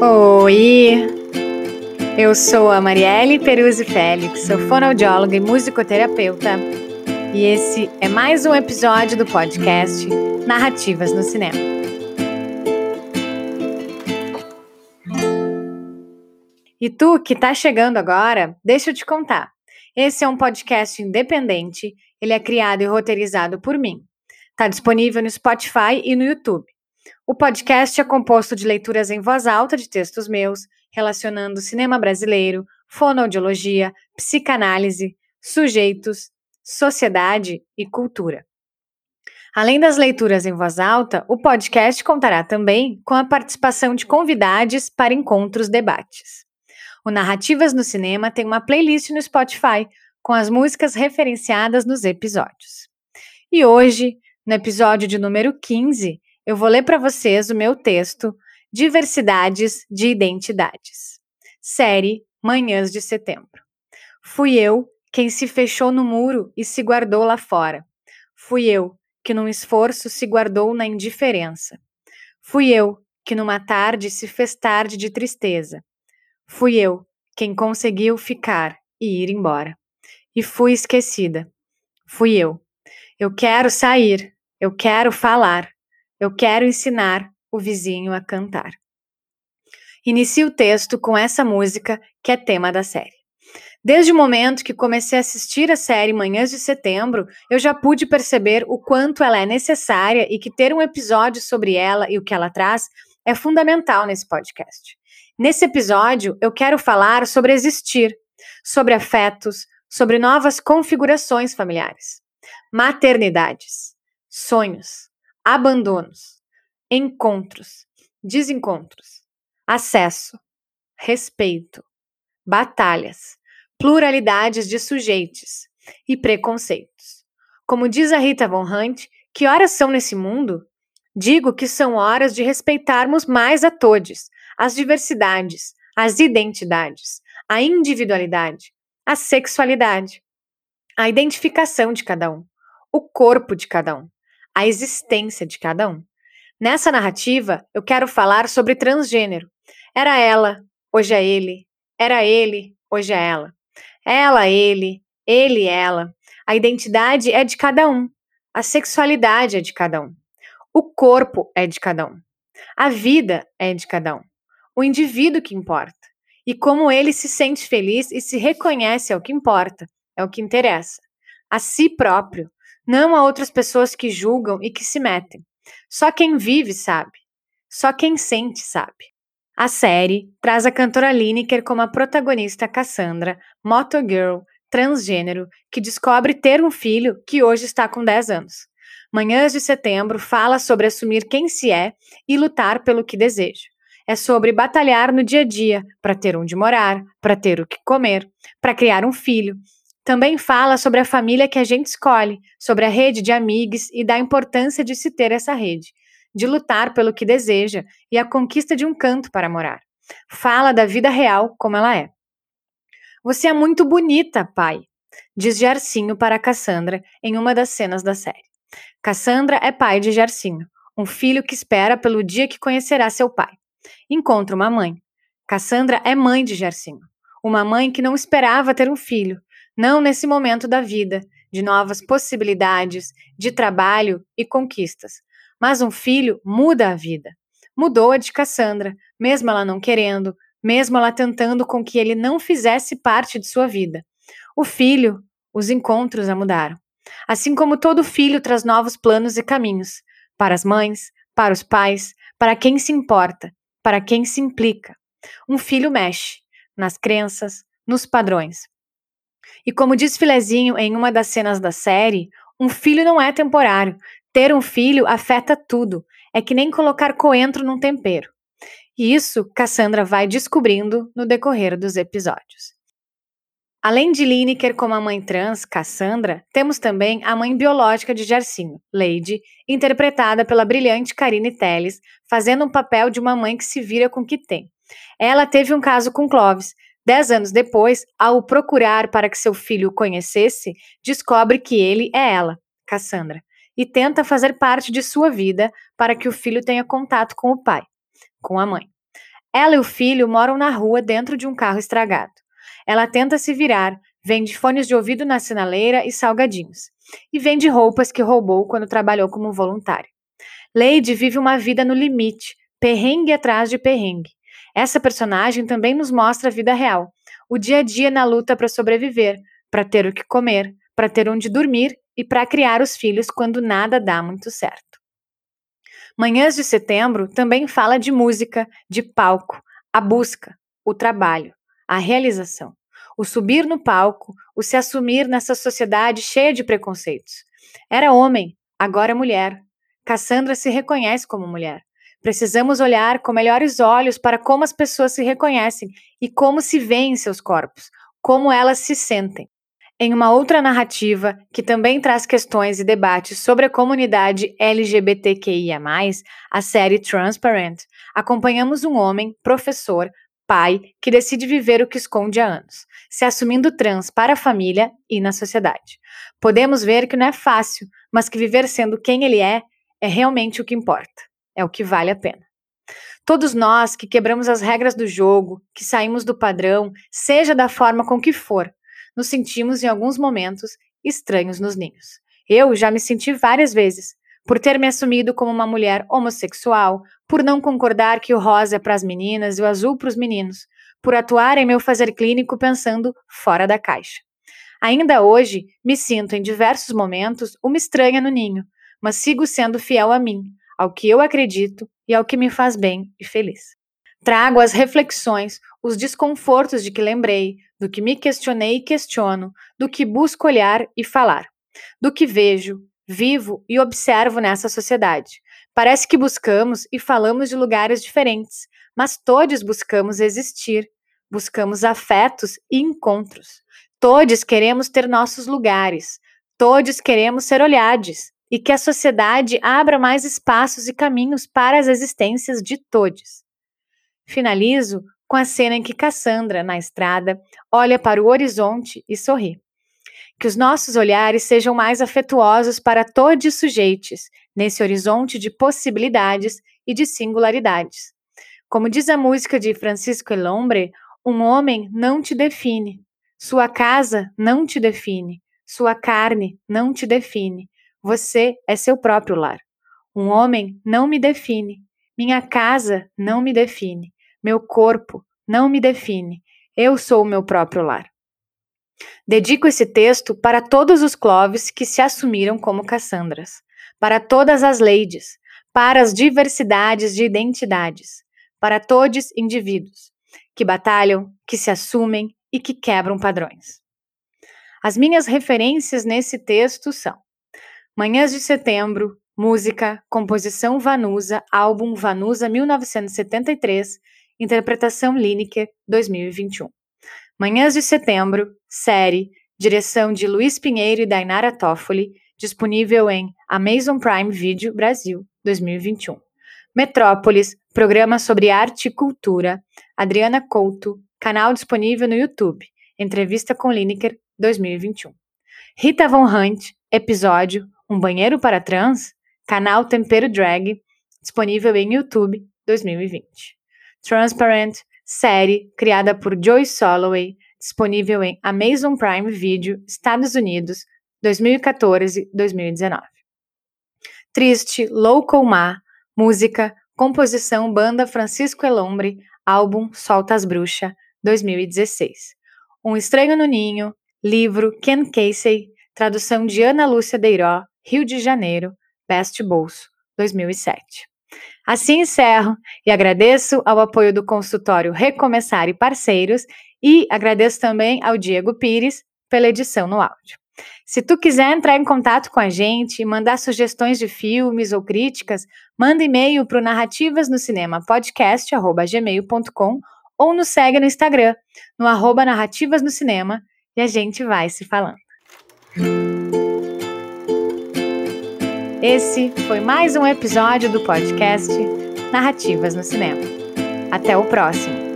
Oi! Eu sou a Marielle Peruzzi Félix, sou fonoaudióloga e musicoterapeuta, e esse é mais um episódio do podcast Narrativas no Cinema. E tu que tá chegando agora, deixa eu te contar. Esse é um podcast independente, ele é criado e roteirizado por mim. Está disponível no Spotify e no YouTube. O podcast é composto de leituras em voz alta de textos meus, relacionando cinema brasileiro, fonoaudiologia, psicanálise, sujeitos, sociedade e cultura. Além das leituras em voz alta, o podcast contará também com a participação de convidados para encontros debates. O Narrativas no Cinema tem uma playlist no Spotify com as músicas referenciadas nos episódios. E hoje, no episódio de número 15, eu vou ler para vocês o meu texto Diversidades de Identidades. Série Manhãs de Setembro. Fui eu quem se fechou no muro e se guardou lá fora. Fui eu que num esforço se guardou na indiferença. Fui eu que numa tarde se fez tarde de tristeza. Fui eu quem conseguiu ficar e ir embora. E fui esquecida. Fui eu. Eu quero sair, eu quero falar, eu quero ensinar o vizinho a cantar. Inicio o texto com essa música que é tema da série. Desde o momento que comecei a assistir a série Manhãs de Setembro, eu já pude perceber o quanto ela é necessária e que ter um episódio sobre ela e o que ela traz é fundamental nesse podcast. Nesse episódio, eu quero falar sobre existir, sobre afetos, sobre novas configurações familiares, maternidades, sonhos, abandonos, encontros, desencontros, acesso, respeito, batalhas, pluralidades de sujeitos e preconceitos. Como diz a Rita Von Hunt, que horas são nesse mundo? Digo que são horas de respeitarmos mais a todos, as diversidades, as identidades, a individualidade, a sexualidade, a identificação de cada um, o corpo de cada um, a existência de cada um. Nessa narrativa, eu quero falar sobre transgênero. Era ela, hoje é ele. Era ele, hoje é ela. Ela, ele, ele, ela. A identidade é de cada um. A sexualidade é de cada um. O corpo é de cada um. A vida é de cada um. O indivíduo que importa. E como ele se sente feliz e se reconhece é o que importa, é o que interessa. A si próprio, não a outras pessoas que julgam e que se metem. Só quem vive sabe. Só quem sente sabe. A série traz a cantora Lineker como a protagonista Cassandra, motogirl, transgênero, que descobre ter um filho que hoje está com 10 anos. Manhãs de Setembro fala sobre assumir quem se é e lutar pelo que deseja. É sobre batalhar no dia a dia para ter onde morar, para ter o que comer, para criar um filho, também fala sobre a família que a gente escolhe, sobre a rede de amigos e da importância de se ter essa rede, de lutar pelo que deseja e a conquista de um canto para morar. Fala da vida real como ela é. Você é muito bonita, pai, diz Jarcinho para Cassandra em uma das cenas da série. Cassandra é pai de Jarcinho, um filho que espera pelo dia que conhecerá seu pai. Encontra uma mãe. Cassandra é mãe de Jarcinho, uma mãe que não esperava ter um filho, não nesse momento da vida, de novas possibilidades, de trabalho e conquistas. Mas um filho muda a vida. Mudou a de Cassandra, mesmo ela não querendo, mesmo ela tentando com que ele não fizesse parte de sua vida. O filho, os encontros a mudaram. Assim como todo filho traz novos planos e caminhos para as mães, para os pais, para quem se importa, para quem se implica. Um filho mexe nas crenças, nos padrões. E como diz Filezinho em uma das cenas da série, um filho não é temporário. Ter um filho afeta tudo. É que nem colocar coentro num tempero. E isso Cassandra vai descobrindo no decorrer dos episódios. Além de Lineker como a mãe trans, Cassandra, temos também a mãe biológica de Jarcinho, Lady, interpretada pela brilhante Karine Telles, fazendo um papel de uma mãe que se vira com o que tem. Ela teve um caso com Clovis, Dez anos depois, ao procurar para que seu filho o conhecesse, descobre que ele é ela, Cassandra. e tenta fazer parte de sua vida para que o filho tenha contato com o pai, com a mãe. Ela e o filho moram na rua dentro de um carro estragado. Ela tenta se virar, vende fones de ouvido na sinaleira e salgadinhos, e vende roupas que roubou quando trabalhou como voluntária. Lady vive uma vida no limite, perrengue atrás de perrengue. Essa personagem também nos mostra a vida real, o dia a dia na luta para sobreviver, para ter o que comer, para ter onde dormir e para criar os filhos quando nada dá muito certo. Manhãs de Setembro também fala de música, de palco, a busca, o trabalho, a realização, o subir no palco, o se assumir nessa sociedade cheia de preconceitos. Era homem, agora é mulher. Cassandra se reconhece como mulher. Precisamos olhar com melhores olhos para como as pessoas se reconhecem e como se veem em seus corpos, como elas se sentem. Em uma outra narrativa, que também traz questões e debates sobre a comunidade LGBTQIA, a série Transparent, acompanhamos um homem, professor, pai, que decide viver o que esconde há anos, se assumindo trans para a família e na sociedade. Podemos ver que não é fácil, mas que viver sendo quem ele é é realmente o que importa é o que vale a pena. Todos nós que quebramos as regras do jogo, que saímos do padrão, seja da forma com que for, nos sentimos em alguns momentos estranhos nos ninhos. Eu já me senti várias vezes, por ter me assumido como uma mulher homossexual, por não concordar que o rosa é para as meninas e o azul para os meninos, por atuar em meu fazer clínico pensando fora da caixa. Ainda hoje, me sinto em diversos momentos uma estranha no ninho, mas sigo sendo fiel a mim, ao que eu acredito e ao que me faz bem e feliz. Trago as reflexões, os desconfortos de que lembrei, do que me questionei e questiono, do que busco olhar e falar, do que vejo, vivo e observo nessa sociedade. Parece que buscamos e falamos de lugares diferentes, mas todos buscamos existir, buscamos afetos e encontros. Todos queremos ter nossos lugares, todos queremos ser olhados, e que a sociedade abra mais espaços e caminhos para as existências de todos. Finalizo com a cena em que Cassandra, na estrada, olha para o horizonte e sorri. Que os nossos olhares sejam mais afetuosos para todos os sujeitos, nesse horizonte de possibilidades e de singularidades. Como diz a música de Francisco Elombre, um homem não te define, sua casa não te define, sua carne não te define, você é seu próprio lar. Um homem não me define. Minha casa não me define. Meu corpo não me define. Eu sou o meu próprio lar. Dedico esse texto para todos os Cloves que se assumiram como Cassandras, para todas as ladies, para as diversidades de identidades, para todos indivíduos que batalham, que se assumem e que quebram padrões. As minhas referências nesse texto são Manhãs de Setembro, música, composição Vanusa, álbum Vanusa 1973, interpretação Lineker 2021. Manhãs de Setembro, série, direção de Luiz Pinheiro e Dainara Toffoli, disponível em Amazon Prime Video Brasil 2021. Metrópolis, programa sobre arte e cultura, Adriana Couto, canal disponível no YouTube, entrevista com Lineker 2021. Rita Von Hunt, episódio um banheiro para trans? Canal Tempero Drag, disponível em YouTube 2020. Transparent, série criada por Joyce Soloway, disponível em Amazon Prime Video, Estados Unidos, 2014-2019. Triste, Local Ma, música, composição Banda Francisco Elombre, álbum Solta as Bruxa, 2016. Um Estranho no Ninho, livro Ken Casey, tradução de Ana Lúcia Deiró, Rio de Janeiro, Best Bolso, 2007. Assim encerro e agradeço ao apoio do consultório Recomeçar e parceiros e agradeço também ao Diego Pires pela edição no áudio. Se tu quiser entrar em contato com a gente e mandar sugestões de filmes ou críticas, manda e-mail para o narrativas no cinema podcast@gmail.com ou nos segue no Instagram, no arroba narrativas no cinema, e a gente vai se falando. Esse foi mais um episódio do podcast Narrativas no Cinema. Até o próximo!